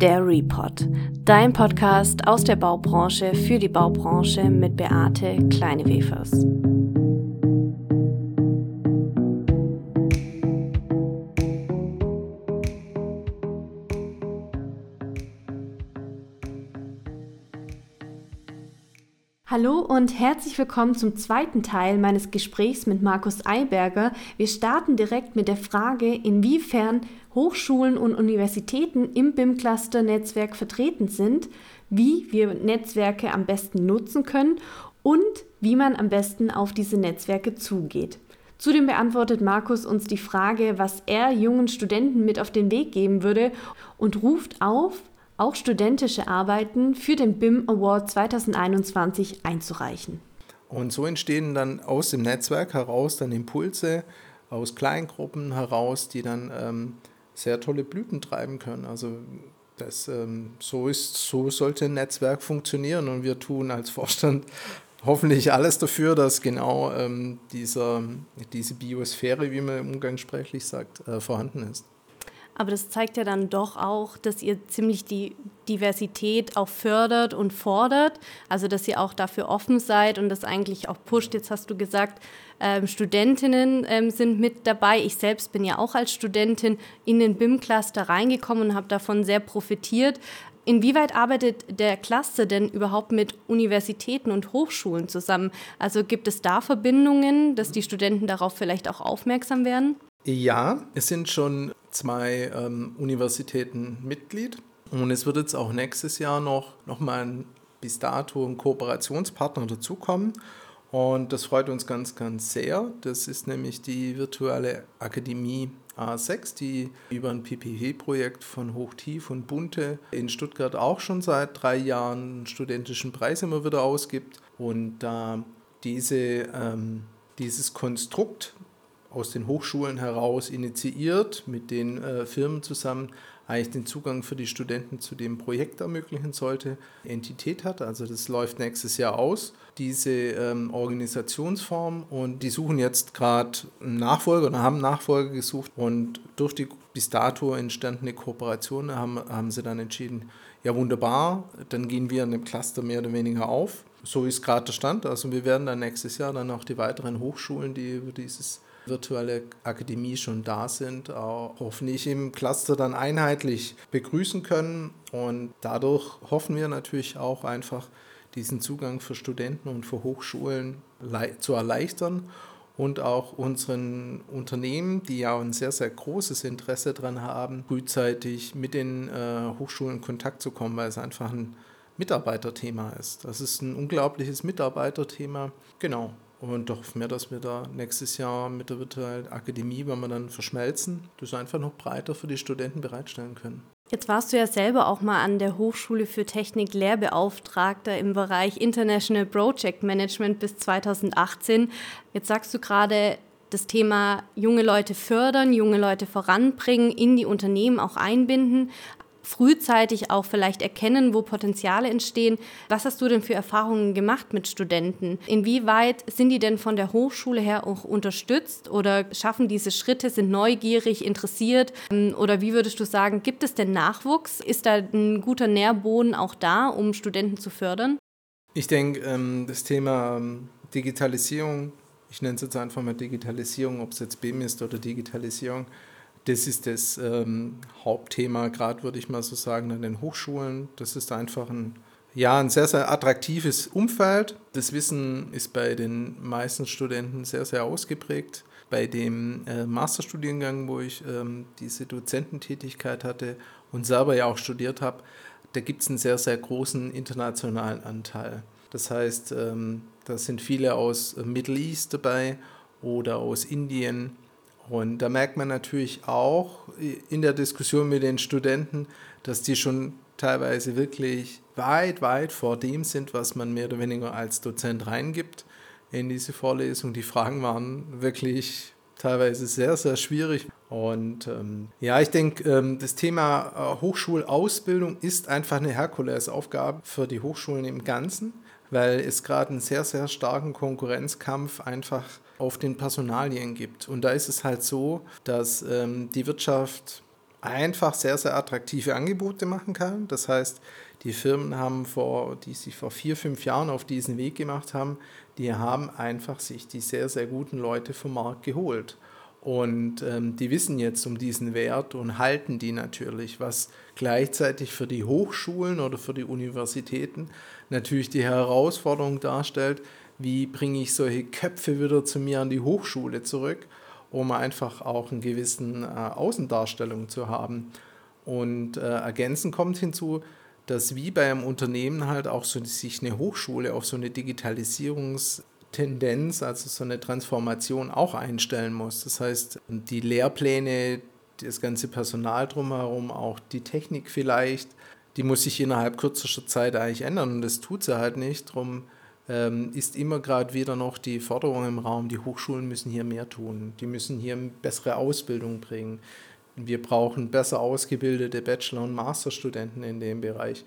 der Report, dein Podcast aus der Baubranche für die Baubranche mit Beate Kleinewefers. Hallo und herzlich willkommen zum zweiten Teil meines Gesprächs mit Markus Eiberger. Wir starten direkt mit der Frage, inwiefern Hochschulen und Universitäten im BIM-Cluster-Netzwerk vertreten sind, wie wir Netzwerke am besten nutzen können und wie man am besten auf diese Netzwerke zugeht. Zudem beantwortet Markus uns die Frage, was er jungen Studenten mit auf den Weg geben würde und ruft auf, auch studentische Arbeiten für den BIM Award 2021 einzureichen. Und so entstehen dann aus dem Netzwerk heraus dann Impulse aus Kleingruppen heraus, die dann ähm, sehr tolle Blüten treiben können. Also das, ähm, so, ist, so sollte ein Netzwerk funktionieren und wir tun als Vorstand hoffentlich alles dafür, dass genau ähm, dieser, diese Biosphäre, wie man umgangssprachlich sagt, äh, vorhanden ist. Aber das zeigt ja dann doch auch, dass ihr ziemlich die Diversität auch fördert und fordert. Also dass ihr auch dafür offen seid und das eigentlich auch pusht. Jetzt hast du gesagt, ähm, Studentinnen ähm, sind mit dabei. Ich selbst bin ja auch als Studentin in den BIM-Cluster reingekommen und habe davon sehr profitiert. Inwieweit arbeitet der Cluster denn überhaupt mit Universitäten und Hochschulen zusammen? Also gibt es da Verbindungen, dass die Studenten darauf vielleicht auch aufmerksam werden? Ja, es sind schon zwei ähm, Universitäten Mitglied und es wird jetzt auch nächstes Jahr noch, noch mal ein bis dato ein Kooperationspartner dazukommen. Und das freut uns ganz, ganz sehr. Das ist nämlich die virtuelle Akademie A6, die über ein PPP-Projekt von Hochtief und Bunte in Stuttgart auch schon seit drei Jahren einen studentischen Preis immer wieder ausgibt. Und da diese, ähm, dieses Konstrukt aus den Hochschulen heraus initiiert, mit den äh, Firmen zusammen eigentlich den Zugang für die Studenten zu dem Projekt ermöglichen sollte, Entität hat. Also das läuft nächstes Jahr aus, diese ähm, Organisationsform. Und die suchen jetzt gerade einen Nachfolger oder haben Nachfolger gesucht. Und durch die bis dato entstandene Kooperation haben, haben sie dann entschieden, ja wunderbar, dann gehen wir in dem Cluster mehr oder weniger auf. So ist gerade der Stand. Also wir werden dann nächstes Jahr dann auch die weiteren Hochschulen, die über dieses virtuelle Akademie schon da sind, auch hoffentlich im Cluster dann einheitlich begrüßen können. Und dadurch hoffen wir natürlich auch einfach, diesen Zugang für Studenten und für Hochschulen zu erleichtern und auch unseren Unternehmen, die ja ein sehr, sehr großes Interesse daran haben, frühzeitig mit den äh, Hochschulen in Kontakt zu kommen, weil es einfach ein Mitarbeiterthema ist. Das ist ein unglaubliches Mitarbeiterthema. Genau. Und hoffen wir, dass wir da nächstes Jahr mit der virtuellen Akademie, wenn wir dann verschmelzen, das einfach noch breiter für die Studenten bereitstellen können. Jetzt warst du ja selber auch mal an der Hochschule für Technik Lehrbeauftragter im Bereich International Project Management bis 2018. Jetzt sagst du gerade, das Thema junge Leute fördern, junge Leute voranbringen, in die Unternehmen auch einbinden frühzeitig auch vielleicht erkennen, wo Potenziale entstehen. Was hast du denn für Erfahrungen gemacht mit Studenten? Inwieweit sind die denn von der Hochschule her auch unterstützt oder schaffen diese Schritte, sind neugierig, interessiert? Oder wie würdest du sagen, gibt es denn Nachwuchs? Ist da ein guter Nährboden auch da, um Studenten zu fördern? Ich denke, ähm, das Thema ähm, Digitalisierung, ich nenne es jetzt einfach mal Digitalisierung, ob es jetzt BIM ist oder Digitalisierung, das ist das ähm, Hauptthema, gerade würde ich mal so sagen, an den Hochschulen. Das ist einfach ein, ja, ein sehr, sehr attraktives Umfeld. Das Wissen ist bei den meisten Studenten sehr, sehr ausgeprägt. Bei dem äh, Masterstudiengang, wo ich ähm, diese Dozententätigkeit hatte und selber ja auch studiert habe, da gibt es einen sehr, sehr großen internationalen Anteil. Das heißt, ähm, da sind viele aus äh, Middle East dabei oder aus Indien und da merkt man natürlich auch in der Diskussion mit den Studenten, dass die schon teilweise wirklich weit, weit vor dem sind, was man mehr oder weniger als Dozent reingibt in diese Vorlesung. Die Fragen waren wirklich teilweise sehr, sehr schwierig. Und ähm, ja, ich denke, ähm, das Thema äh, Hochschulausbildung ist einfach eine Herkulesaufgabe für die Hochschulen im Ganzen, weil es gerade einen sehr, sehr starken Konkurrenzkampf einfach auf den Personalien gibt. Und da ist es halt so, dass ähm, die Wirtschaft einfach sehr, sehr attraktive Angebote machen kann. Das heißt, die Firmen haben vor, die sich vor vier, fünf Jahren auf diesen Weg gemacht haben, die haben einfach sich die sehr, sehr guten Leute vom Markt geholt. Und ähm, die wissen jetzt um diesen Wert und halten die natürlich, was gleichzeitig für die Hochschulen oder für die Universitäten natürlich die Herausforderung darstellt, wie bringe ich solche Köpfe wieder zu mir an die Hochschule zurück, um einfach auch einen gewissen äh, Außendarstellung zu haben. Und äh, ergänzend kommt hinzu, dass wie bei einem Unternehmen halt auch so sich eine Hochschule auf so eine Digitalisierungstendenz, also so eine Transformation auch einstellen muss. Das heißt, die Lehrpläne, das ganze Personal drumherum, auch die Technik vielleicht, die muss sich innerhalb kürzester Zeit eigentlich ändern und das tut sie halt nicht. Darum ähm, ist immer gerade wieder noch die Forderung im Raum, die Hochschulen müssen hier mehr tun, die müssen hier bessere Ausbildung bringen wir brauchen besser ausgebildete Bachelor- und Masterstudenten in dem Bereich.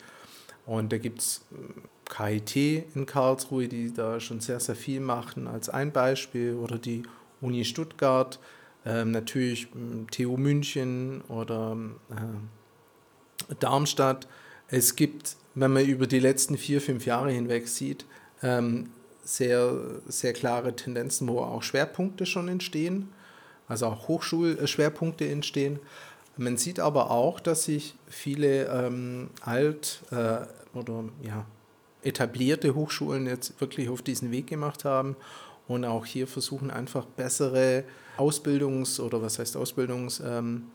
Und da gibt es äh, KIT in Karlsruhe, die da schon sehr, sehr viel machen, als ein Beispiel, oder die Uni Stuttgart, ähm, natürlich ähm, TU München oder äh, Darmstadt. Es gibt, wenn man über die letzten vier, fünf Jahre hinweg sieht, ähm, sehr, sehr klare Tendenzen, wo auch Schwerpunkte schon entstehen also auch Hochschulschwerpunkte entstehen. Man sieht aber auch, dass sich viele ähm, alt äh, oder ja, etablierte Hochschulen jetzt wirklich auf diesen Weg gemacht haben und auch hier versuchen einfach bessere Ausbildungs- oder was heißt Ausbildungs- ähm,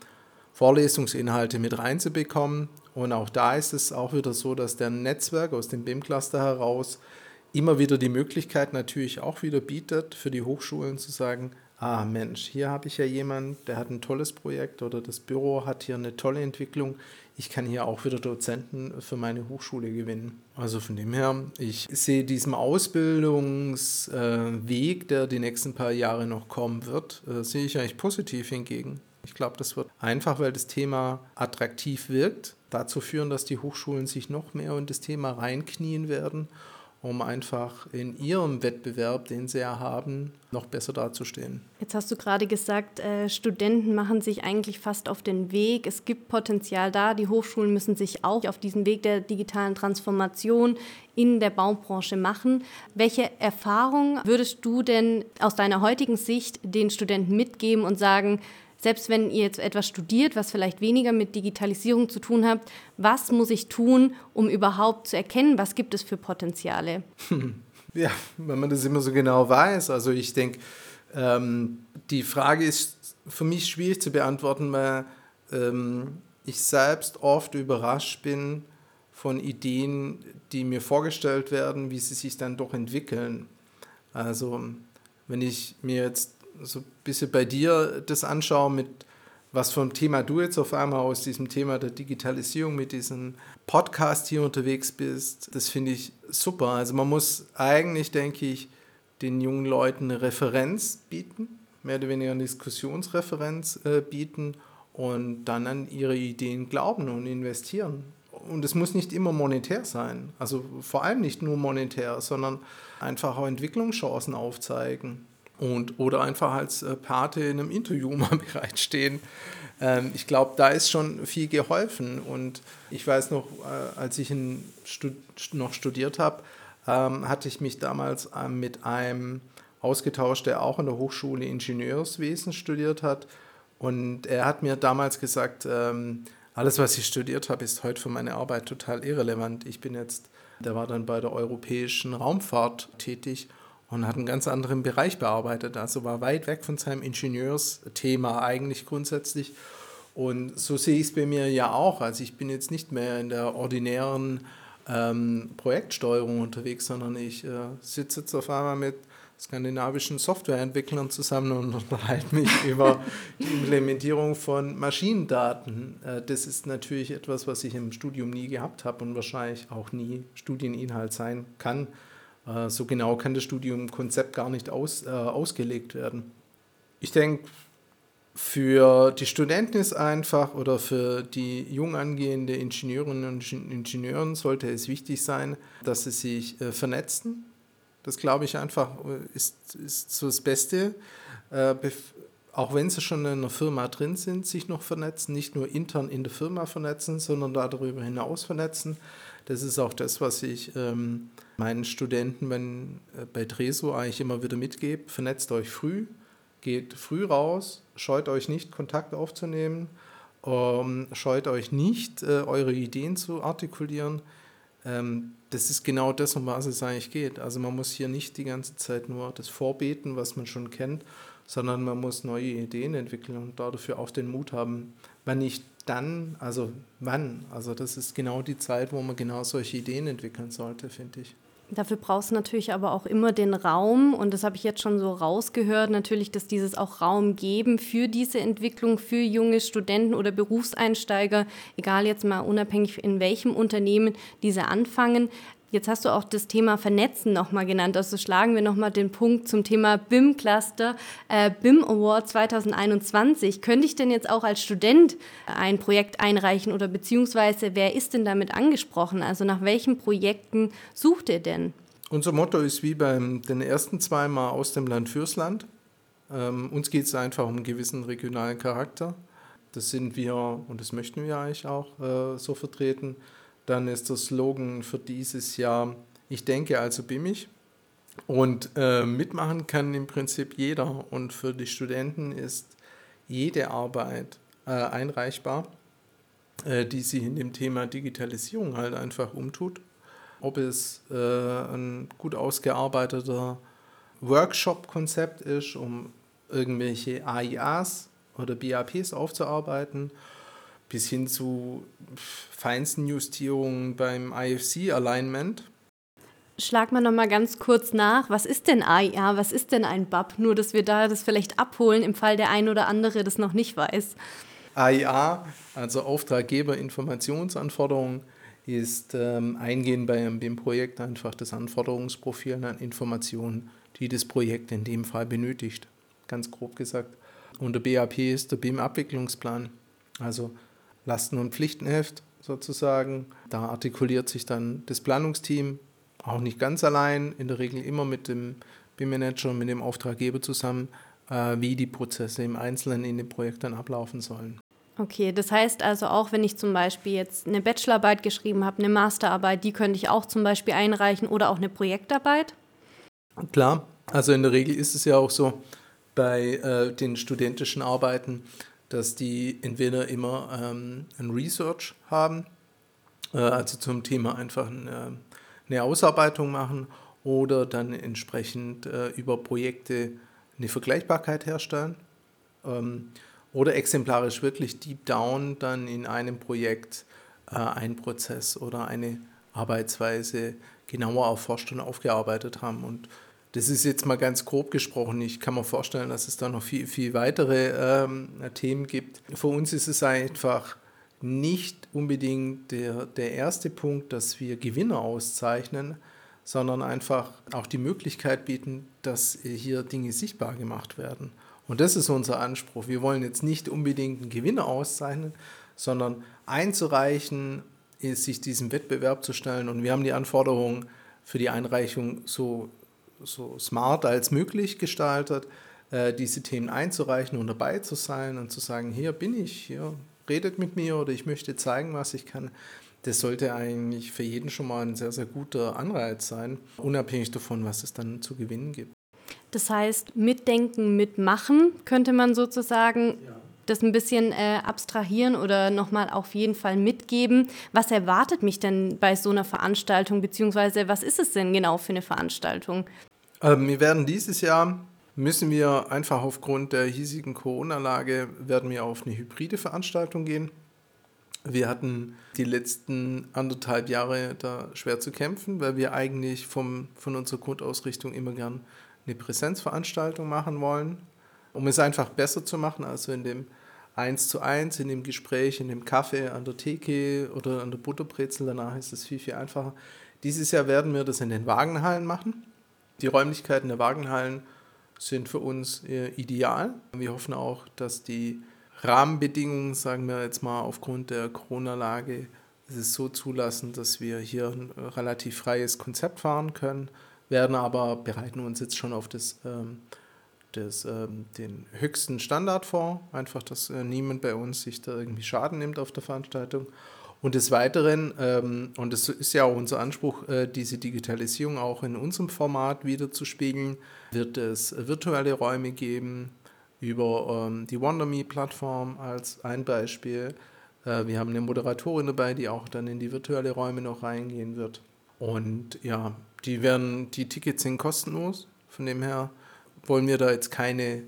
mit reinzubekommen. Und auch da ist es auch wieder so, dass der Netzwerk aus dem BIM-Cluster heraus immer wieder die Möglichkeit natürlich auch wieder bietet, für die Hochschulen zu sagen, ah Mensch, hier habe ich ja jemanden, der hat ein tolles Projekt oder das Büro hat hier eine tolle Entwicklung. Ich kann hier auch wieder Dozenten für meine Hochschule gewinnen. Also von dem her, ich sehe diesem Ausbildungsweg, der die nächsten paar Jahre noch kommen wird, äh, sehe ich eigentlich positiv hingegen. Ich glaube, das wird einfach, weil das Thema attraktiv wirkt, dazu führen, dass die Hochschulen sich noch mehr in das Thema reinknien werden um einfach in ihrem Wettbewerb, den sie ja haben, noch besser dazustehen. Jetzt hast du gerade gesagt, äh, Studenten machen sich eigentlich fast auf den Weg. Es gibt Potenzial da. Die Hochschulen müssen sich auch auf diesen Weg der digitalen Transformation in der Baubranche machen. Welche Erfahrung würdest du denn aus deiner heutigen Sicht den Studenten mitgeben und sagen, selbst wenn ihr jetzt etwas studiert, was vielleicht weniger mit Digitalisierung zu tun hat, was muss ich tun, um überhaupt zu erkennen, was gibt es für Potenziale? Ja, wenn man das immer so genau weiß. Also ich denke, ähm, die Frage ist für mich schwierig zu beantworten, weil ähm, ich selbst oft überrascht bin von Ideen, die mir vorgestellt werden, wie sie sich dann doch entwickeln. Also wenn ich mir jetzt so ein bisschen bei dir das anschaue, mit was für ein Thema du jetzt auf einmal aus diesem Thema der Digitalisierung mit diesem Podcast hier unterwegs bist, das finde ich super. Also man muss eigentlich, denke ich, den jungen Leuten eine Referenz bieten, mehr oder weniger eine Diskussionsreferenz äh, bieten und dann an ihre Ideen glauben und investieren. Und es muss nicht immer monetär sein, also vor allem nicht nur monetär, sondern einfach auch Entwicklungschancen aufzeigen und, oder einfach als äh, Pate in einem Interview mal bereitstehen. Ähm, ich glaube, da ist schon viel geholfen. Und ich weiß noch, äh, als ich Stud noch studiert habe, ähm, hatte ich mich damals äh, mit einem ausgetauscht, der auch an der Hochschule Ingenieurswesen studiert hat. Und er hat mir damals gesagt, ähm, alles, was ich studiert habe, ist heute für meine Arbeit total irrelevant. Ich bin jetzt, der war dann bei der europäischen Raumfahrt tätig und hat einen ganz anderen Bereich bearbeitet. Also war weit weg von seinem Ingenieursthema eigentlich grundsätzlich. Und so sehe ich es bei mir ja auch. Also ich bin jetzt nicht mehr in der ordinären ähm, Projektsteuerung unterwegs, sondern ich äh, sitze jetzt auf einmal mit skandinavischen Softwareentwicklern zusammen und unterhalte mich über die Implementierung von Maschinendaten. Äh, das ist natürlich etwas, was ich im Studium nie gehabt habe und wahrscheinlich auch nie Studieninhalt sein kann. Äh, so genau kann das Studiumkonzept gar nicht aus, äh, ausgelegt werden. Ich denke, für die Studenten ist einfach oder für die jung angehende Ingenieurinnen und Ingenieuren sollte es wichtig sein, dass sie sich äh, vernetzen. Das glaube ich einfach äh, ist, ist so das Beste. Äh, auch wenn sie schon in einer Firma drin sind, sich noch vernetzen, nicht nur intern in der Firma vernetzen, sondern darüber hinaus vernetzen. Das ist auch das, was ich ähm, meinen Studenten wenn, äh, bei Treso eigentlich immer wieder mitgebe. Vernetzt euch früh, geht früh raus, scheut euch nicht, Kontakt aufzunehmen, ähm, scheut euch nicht, äh, eure Ideen zu artikulieren. Ähm, das ist genau das, um was es eigentlich geht. Also man muss hier nicht die ganze Zeit nur das vorbeten, was man schon kennt, sondern man muss neue Ideen entwickeln und dafür auch den Mut haben, wenn nicht dann, also wann. Also das ist genau die Zeit, wo man genau solche Ideen entwickeln sollte, finde ich. Dafür brauchst du natürlich aber auch immer den Raum und das habe ich jetzt schon so rausgehört, natürlich, dass dieses auch Raum geben für diese Entwicklung, für junge Studenten oder Berufseinsteiger, egal jetzt mal unabhängig in welchem Unternehmen diese anfangen, Jetzt hast du auch das Thema Vernetzen nochmal genannt. Also schlagen wir nochmal den Punkt zum Thema BIM-Cluster, äh, BIM Award 2021. Könnte ich denn jetzt auch als Student ein Projekt einreichen oder beziehungsweise wer ist denn damit angesprochen? Also nach welchen Projekten sucht ihr denn? Unser Motto ist wie beim den ersten zweimal aus dem Land fürs Land. Ähm, uns geht es einfach um einen gewissen regionalen Charakter. Das sind wir und das möchten wir eigentlich auch äh, so vertreten. Dann ist der Slogan für dieses Jahr, ich denke, also bin ich. Und äh, mitmachen kann im Prinzip jeder. Und für die Studenten ist jede Arbeit äh, einreichbar, äh, die sich in dem Thema Digitalisierung halt einfach umtut. Ob es äh, ein gut ausgearbeiteter Workshop-Konzept ist, um irgendwelche AIAs oder BAPs aufzuarbeiten bis hin zu feinsten Justierungen beim IFC-Alignment. Schlag mal noch mal ganz kurz nach, was ist denn AIA, was ist denn ein BAP? Nur, dass wir da das vielleicht abholen, im Fall der ein oder andere das noch nicht weiß. AIA, also Auftraggeberinformationsanforderungen, ist ähm, eingehend bei einem BIM-Projekt einfach das Anforderungsprofil an Informationen, die das Projekt in dem Fall benötigt. Ganz grob gesagt. Und der BAP ist der BIM-Abwicklungsplan. Also Lasten- und Pflichtenheft sozusagen. Da artikuliert sich dann das Planungsteam, auch nicht ganz allein, in der Regel immer mit dem BIM-Manager, mit dem Auftraggeber zusammen, äh, wie die Prozesse im Einzelnen in dem Projekt dann ablaufen sollen. Okay, das heißt also auch, wenn ich zum Beispiel jetzt eine Bachelorarbeit geschrieben habe, eine Masterarbeit, die könnte ich auch zum Beispiel einreichen oder auch eine Projektarbeit? Klar, also in der Regel ist es ja auch so bei äh, den studentischen Arbeiten, dass die entweder immer ähm, ein Research haben, äh, also zum Thema einfach eine, eine, Ausarbeitung machen oder dann entsprechend äh, über Projekte eine Vergleichbarkeit herstellen ähm, oder exemplarisch wirklich deep down dann in einem Projekt äh, einen Prozess oder eine Arbeitsweise genauer erforscht und aufgearbeitet haben und das ist jetzt mal ganz grob gesprochen. Ich kann mir vorstellen, dass es da noch viel, viel weitere ähm, Themen gibt. Für uns ist es einfach nicht unbedingt der, der erste Punkt, dass wir Gewinner auszeichnen, sondern einfach auch die Möglichkeit bieten, dass hier Dinge sichtbar gemacht werden. Und das ist unser Anspruch. Wir wollen jetzt nicht unbedingt einen Gewinner auszeichnen, sondern einzureichen, sich diesem Wettbewerb zu stellen. Und wir haben die Anforderungen für die Einreichung so so smart als möglich gestaltet, äh, diese Themen einzureichen und dabei zu sein und zu sagen, hier bin ich, hier redet mit mir oder ich möchte zeigen, was ich kann. Das sollte eigentlich für jeden schon mal ein sehr, sehr guter Anreiz sein, unabhängig davon, was es dann zu gewinnen gibt. Das heißt, mitdenken, mitmachen könnte man sozusagen ja das ein bisschen äh, abstrahieren oder nochmal auf jeden Fall mitgeben. Was erwartet mich denn bei so einer Veranstaltung, beziehungsweise was ist es denn genau für eine Veranstaltung? Ähm, wir werden dieses Jahr, müssen wir einfach aufgrund der hiesigen Corona-Lage, werden wir auf eine hybride Veranstaltung gehen. Wir hatten die letzten anderthalb Jahre da schwer zu kämpfen, weil wir eigentlich vom, von unserer Grundausrichtung immer gern eine Präsenzveranstaltung machen wollen, um es einfach besser zu machen, also in dem eins zu eins, in dem Gespräch, in dem Kaffee, an der Theke oder an der Butterbrezel. Danach ist es viel, viel einfacher. Dieses Jahr werden wir das in den Wagenhallen machen. Die Räumlichkeiten der Wagenhallen sind für uns äh, ideal. Wir hoffen auch, dass die Rahmenbedingungen, sagen wir jetzt mal aufgrund der Corona-Lage, es so zulassen, dass wir hier ein relativ freies Konzept fahren können, werden aber bereiten uns jetzt schon auf das ähm, das, ähm, den höchsten Standard vor, einfach, dass äh, niemand bei uns sich da irgendwie Schaden nimmt auf der Veranstaltung. Und des Weiteren, ähm, und das ist ja auch unser Anspruch, äh, diese Digitalisierung auch in unserem Format wiederzuspiegeln, wird es virtuelle Räume geben über ähm, die WonderMe-Plattform als ein Beispiel. Äh, wir haben eine Moderatorin dabei, die auch dann in die virtuelle Räume noch reingehen wird. Und ja, die werden, die Tickets sind kostenlos. Von dem her wollen wir da jetzt keine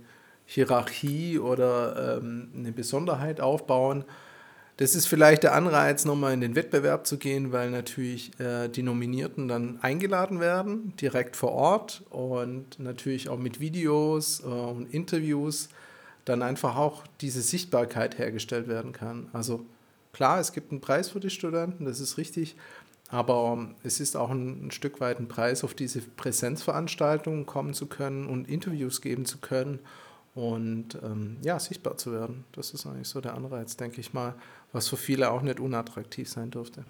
Hierarchie oder ähm, eine Besonderheit aufbauen. Das ist vielleicht der Anreiz, nochmal in den Wettbewerb zu gehen, weil natürlich äh, die Nominierten dann eingeladen werden, direkt vor Ort und natürlich auch mit Videos äh, und Interviews dann einfach auch diese Sichtbarkeit hergestellt werden kann. Also klar, es gibt einen Preis für die Studenten, das ist richtig, aber es ist auch ein, ein Stück weit ein Preis, auf diese Präsenzveranstaltungen kommen zu können und Interviews geben zu können und ähm, ja, sichtbar zu werden. Das ist eigentlich so der Anreiz, denke ich mal, was für viele auch nicht unattraktiv sein dürfte.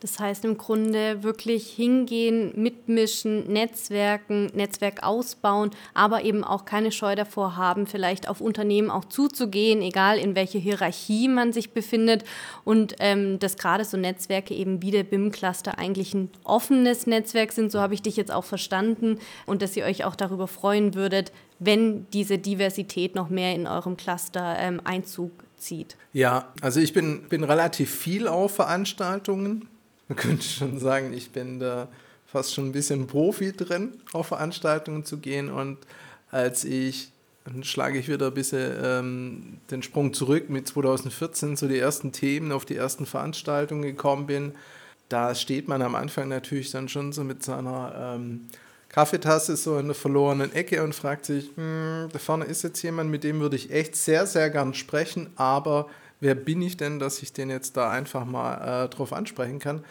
Das heißt im Grunde wirklich hingehen, mitmischen, Netzwerken, Netzwerk ausbauen, aber eben auch keine Scheu davor haben, vielleicht auf Unternehmen auch zuzugehen, egal in welcher Hierarchie man sich befindet. Und ähm, dass gerade so Netzwerke eben wie der BIM-Cluster eigentlich ein offenes Netzwerk sind, so habe ich dich jetzt auch verstanden. Und dass ihr euch auch darüber freuen würdet, wenn diese Diversität noch mehr in eurem Cluster ähm, Einzug zieht. Ja, also ich bin, bin relativ viel auf Veranstaltungen man könnte schon sagen, ich bin da fast schon ein bisschen Profi drin, auf Veranstaltungen zu gehen. Und als ich, dann schlage ich wieder ein bisschen ähm, den Sprung zurück mit 2014, zu die ersten Themen, auf die ersten Veranstaltungen gekommen bin, da steht man am Anfang natürlich dann schon so mit seiner ähm, Kaffeetasse so in der verlorenen Ecke und fragt sich, hm, da vorne ist jetzt jemand, mit dem würde ich echt sehr, sehr gern sprechen, aber wer bin ich denn, dass ich den jetzt da einfach mal äh, drauf ansprechen kann?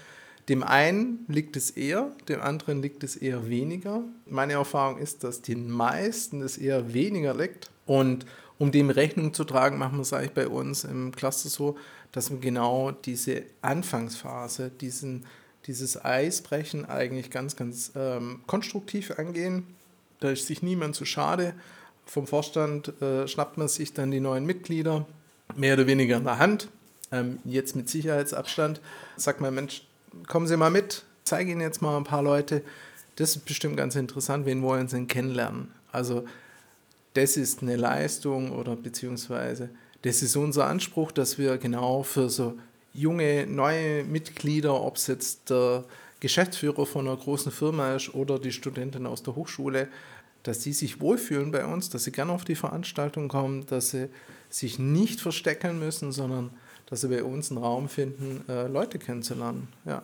Dem einen liegt es eher, dem anderen liegt es eher weniger. Meine Erfahrung ist, dass den meisten es eher weniger liegt. Und um dem Rechnung zu tragen, machen wir es eigentlich bei uns im Cluster so, dass wir genau diese Anfangsphase, diesen, dieses Eisbrechen eigentlich ganz, ganz ähm, konstruktiv angehen. Da ist sich niemand zu schade. Vom Vorstand äh, schnappt man sich dann die neuen Mitglieder, mehr oder weniger in der Hand, ähm, jetzt mit Sicherheitsabstand. Sagt man, Mensch, kommen Sie mal mit, zeige Ihnen jetzt mal ein paar Leute. Das ist bestimmt ganz interessant, wen wollen Sie denn kennenlernen? Also das ist eine Leistung oder beziehungsweise das ist unser Anspruch, dass wir genau für so junge, neue Mitglieder, ob es jetzt der Geschäftsführer von einer großen Firma ist oder die Studentin aus der Hochschule, dass die sich wohlfühlen bei uns, dass sie gerne auf die Veranstaltung kommen, dass sie sich nicht verstecken müssen, sondern dass sie bei uns einen Raum finden, äh, Leute kennenzulernen. Ja.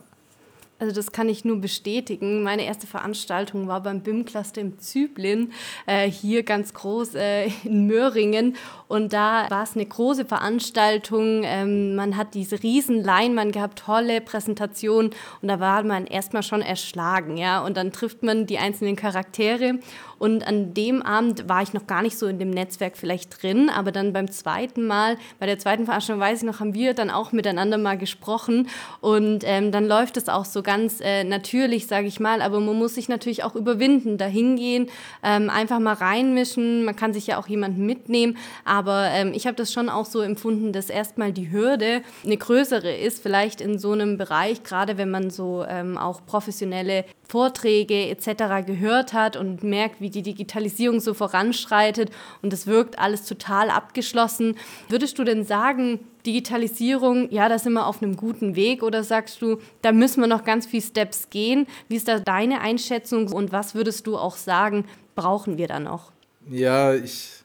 Also das kann ich nur bestätigen. Meine erste Veranstaltung war beim BIM-Cluster im Zyblin, äh, hier ganz groß äh, in Möhringen. Und da war es eine große Veranstaltung. Ähm, man hat diese riesen Leinwand gehabt, tolle Präsentation. Und da war man erstmal schon erschlagen. Ja? Und dann trifft man die einzelnen Charaktere. Und an dem Abend war ich noch gar nicht so in dem Netzwerk vielleicht drin. Aber dann beim zweiten Mal, bei der zweiten Veranstaltung, weiß ich noch, haben wir dann auch miteinander mal gesprochen. Und ähm, dann läuft es auch so ganz äh, natürlich, sage ich mal, aber man muss sich natürlich auch überwinden, dahin gehen, ähm, einfach mal reinmischen. Man kann sich ja auch jemanden mitnehmen, aber ähm, ich habe das schon auch so empfunden, dass erstmal die Hürde eine größere ist, vielleicht in so einem Bereich, gerade wenn man so ähm, auch professionelle Vorträge etc. gehört hat und merkt, wie die Digitalisierung so voranschreitet und es wirkt alles total abgeschlossen. Würdest du denn sagen, Digitalisierung, ja, da sind wir auf einem guten Weg oder sagst du, da müssen wir noch ganz viele Steps gehen? Wie ist da deine Einschätzung und was würdest du auch sagen, brauchen wir da noch? Ja, ich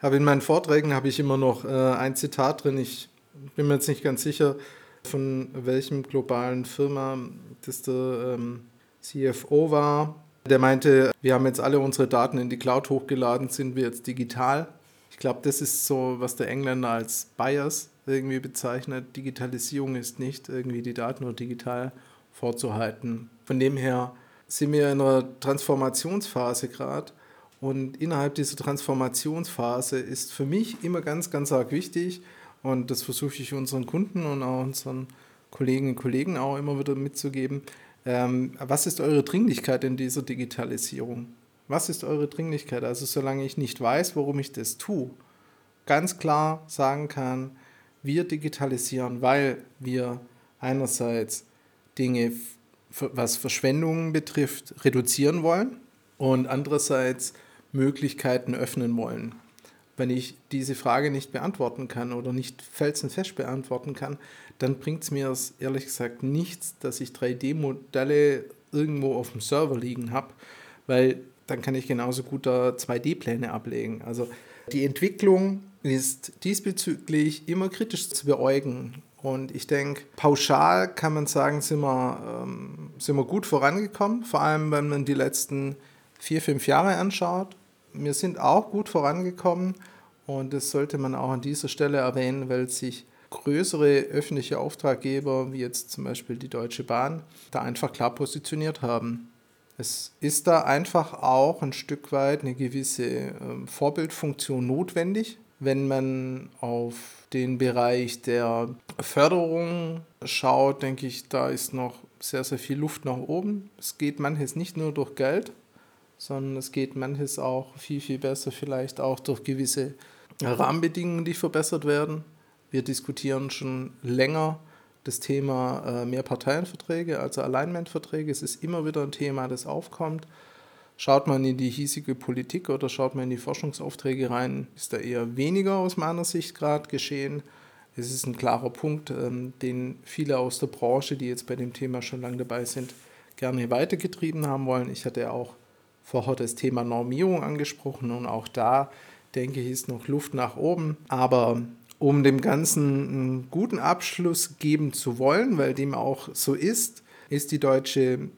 habe in meinen Vorträgen habe ich immer noch äh, ein Zitat drin. Ich bin mir jetzt nicht ganz sicher, von welchem globalen Firma das der ähm, CFO war. Der meinte, wir haben jetzt alle unsere Daten in die Cloud hochgeladen, sind wir jetzt digital. Ich glaube, das ist so, was der Engländer als Bias irgendwie bezeichnet. Digitalisierung ist nicht irgendwie die Daten nur digital vorzuhalten. Von dem her sind wir in einer Transformationsphase gerade. Und innerhalb dieser Transformationsphase ist für mich immer ganz, ganz arg wichtig, und das versuche ich unseren Kunden und auch unseren Kolleginnen und Kollegen auch immer wieder mitzugeben, ähm, was ist eure Dringlichkeit in dieser Digitalisierung? Was ist eure Dringlichkeit? Also solange ich nicht weiß, warum ich das tue, ganz klar sagen kann, wir digitalisieren, weil wir einerseits Dinge, was Verschwendungen betrifft, reduzieren wollen und andererseits Möglichkeiten öffnen wollen. Wenn ich diese Frage nicht beantworten kann oder nicht felsenfest beantworten kann, dann bringt es mir ehrlich gesagt nichts, dass ich 3D-Modelle irgendwo auf dem Server liegen habe, weil dann kann ich genauso gut da 2D-Pläne ablegen. Also die Entwicklung ist diesbezüglich immer kritisch zu beäugen. Und ich denke, pauschal kann man sagen, sind wir, ähm, sind wir gut vorangekommen, vor allem wenn man die letzten vier, fünf Jahre anschaut. Wir sind auch gut vorangekommen und das sollte man auch an dieser Stelle erwähnen, weil sich größere öffentliche Auftraggeber, wie jetzt zum Beispiel die Deutsche Bahn, da einfach klar positioniert haben. Es ist da einfach auch ein Stück weit eine gewisse ähm, Vorbildfunktion notwendig, wenn man auf den Bereich der Förderung schaut, denke ich, da ist noch sehr, sehr viel Luft nach oben. Es geht manches nicht nur durch Geld, sondern es geht manches auch viel, viel besser vielleicht auch durch gewisse Rahmenbedingungen, die verbessert werden. Wir diskutieren schon länger das Thema äh, Mehrparteienverträge, also Alignment-Verträge. Es ist immer wieder ein Thema, das aufkommt. Schaut man in die hiesige Politik oder schaut man in die Forschungsaufträge rein, ist da eher weniger aus meiner Sicht gerade geschehen. Es ist ein klarer Punkt, ähm, den viele aus der Branche, die jetzt bei dem Thema schon lange dabei sind, gerne weitergetrieben haben wollen. Ich hatte auch vorher das Thema Normierung angesprochen und auch da denke ich, ist noch Luft nach oben. Aber um dem Ganzen einen guten Abschluss geben zu wollen, weil dem auch so ist, ist die deutsche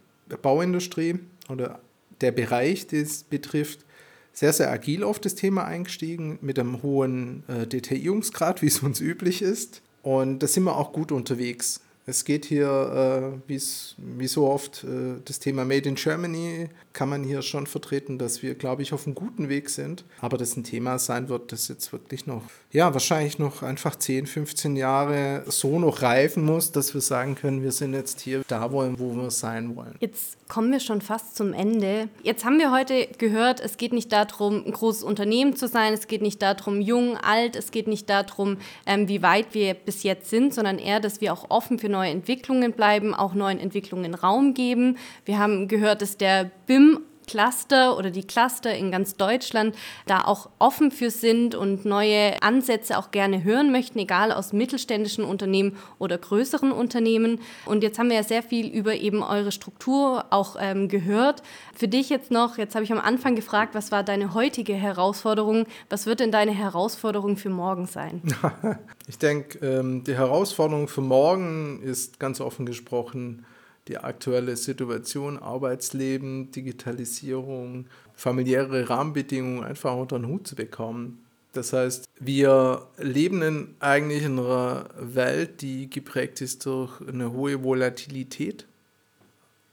Bauindustrie oder der Bereich, das betrifft, sehr, sehr agil auf das Thema eingestiegen, mit einem hohen äh, Detaillierungsgrad, wie es uns üblich ist. Und da sind wir auch gut unterwegs. Es geht hier, äh, wie so oft, äh, das Thema Made in Germany kann man hier schon vertreten, dass wir, glaube ich, auf einem guten Weg sind. Aber das ein Thema sein wird, das jetzt wirklich noch, ja, wahrscheinlich noch einfach 10, 15 Jahre so noch reifen muss, dass wir sagen können, wir sind jetzt hier da, wollen, wo wir sein wollen. Jetzt kommen wir schon fast zum Ende. Jetzt haben wir heute gehört, es geht nicht darum, ein großes Unternehmen zu sein, es geht nicht darum, jung, alt, es geht nicht darum, ähm, wie weit wir bis jetzt sind, sondern eher, dass wir auch offen für neue Entwicklungen bleiben, auch neuen Entwicklungen Raum geben. Wir haben gehört, dass der BIM Cluster oder die Cluster in ganz Deutschland da auch offen für sind und neue Ansätze auch gerne hören möchten, egal aus mittelständischen Unternehmen oder größeren Unternehmen. Und jetzt haben wir ja sehr viel über eben eure Struktur auch ähm, gehört. Für dich jetzt noch, jetzt habe ich am Anfang gefragt, was war deine heutige Herausforderung? Was wird denn deine Herausforderung für morgen sein? ich denke, ähm, die Herausforderung für morgen ist ganz offen gesprochen, die aktuelle Situation, Arbeitsleben, Digitalisierung, familiäre Rahmenbedingungen einfach unter den Hut zu bekommen. Das heißt, wir leben in eigentlich in einer Welt, die geprägt ist durch eine hohe Volatilität,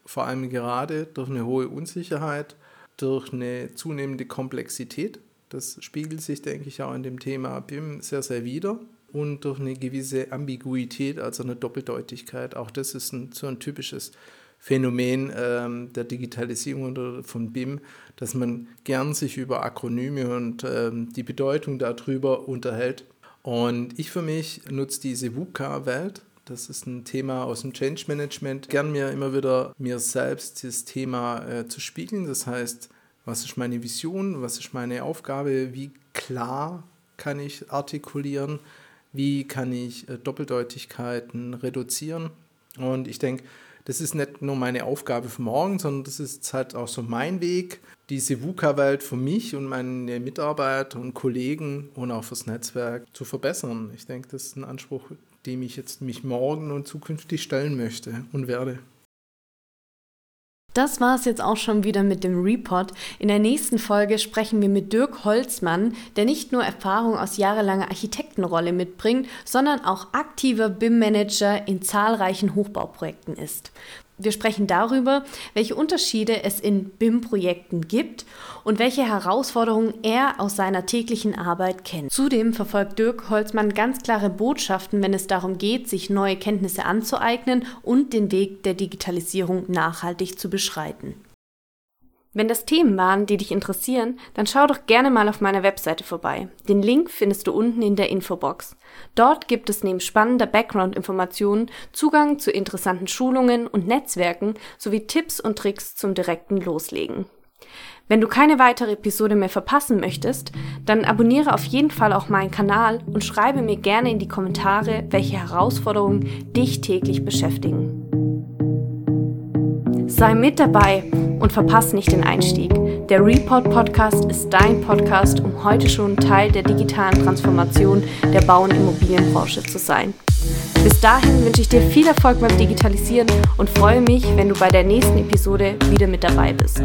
vor allem gerade durch eine hohe Unsicherheit, durch eine zunehmende Komplexität. Das spiegelt sich, denke ich, auch in dem Thema BIM sehr, sehr wider und durch eine gewisse Ambiguität, also eine Doppeldeutigkeit. Auch das ist ein, so ein typisches Phänomen ähm, der Digitalisierung oder von BIM, dass man gern sich über Akronyme und ähm, die Bedeutung darüber unterhält. Und ich für mich nutze diese VUCA-Welt. Das ist ein Thema aus dem Change Management. Gern mir immer wieder mir selbst das Thema äh, zu spiegeln. Das heißt, was ist meine Vision, was ist meine Aufgabe, wie klar kann ich artikulieren, wie kann ich äh, Doppeldeutigkeiten reduzieren. Und ich denke, das ist nicht nur meine Aufgabe für morgen, sondern das ist halt auch so mein Weg, diese VUCA-Welt für mich und meine Mitarbeiter und Kollegen und auch fürs Netzwerk zu verbessern. Ich denke, das ist ein Anspruch, dem ich jetzt mich morgen und zukünftig stellen möchte und werde. Das war es jetzt auch schon wieder mit dem Report. In der nächsten Folge sprechen wir mit Dirk Holzmann, der nicht nur Erfahrung aus jahrelanger Architektenrolle mitbringt, sondern auch aktiver BIM-Manager in zahlreichen Hochbauprojekten ist. Wir sprechen darüber, welche Unterschiede es in BIM-Projekten gibt und welche Herausforderungen er aus seiner täglichen Arbeit kennt. Zudem verfolgt Dirk Holzmann ganz klare Botschaften, wenn es darum geht, sich neue Kenntnisse anzueignen und den Weg der Digitalisierung nachhaltig zu beschreiten. Wenn das Themen waren, die dich interessieren, dann schau doch gerne mal auf meiner Webseite vorbei. Den Link findest du unten in der Infobox. Dort gibt es neben spannender Background-Informationen Zugang zu interessanten Schulungen und Netzwerken sowie Tipps und Tricks zum direkten Loslegen. Wenn du keine weitere Episode mehr verpassen möchtest, dann abonniere auf jeden Fall auch meinen Kanal und schreibe mir gerne in die Kommentare, welche Herausforderungen dich täglich beschäftigen. Sei mit dabei und verpasse nicht den Einstieg. Der Report Podcast ist dein Podcast, um heute schon Teil der digitalen Transformation der Bau- und Immobilienbranche zu sein. Bis dahin wünsche ich dir viel Erfolg beim Digitalisieren und freue mich, wenn du bei der nächsten Episode wieder mit dabei bist.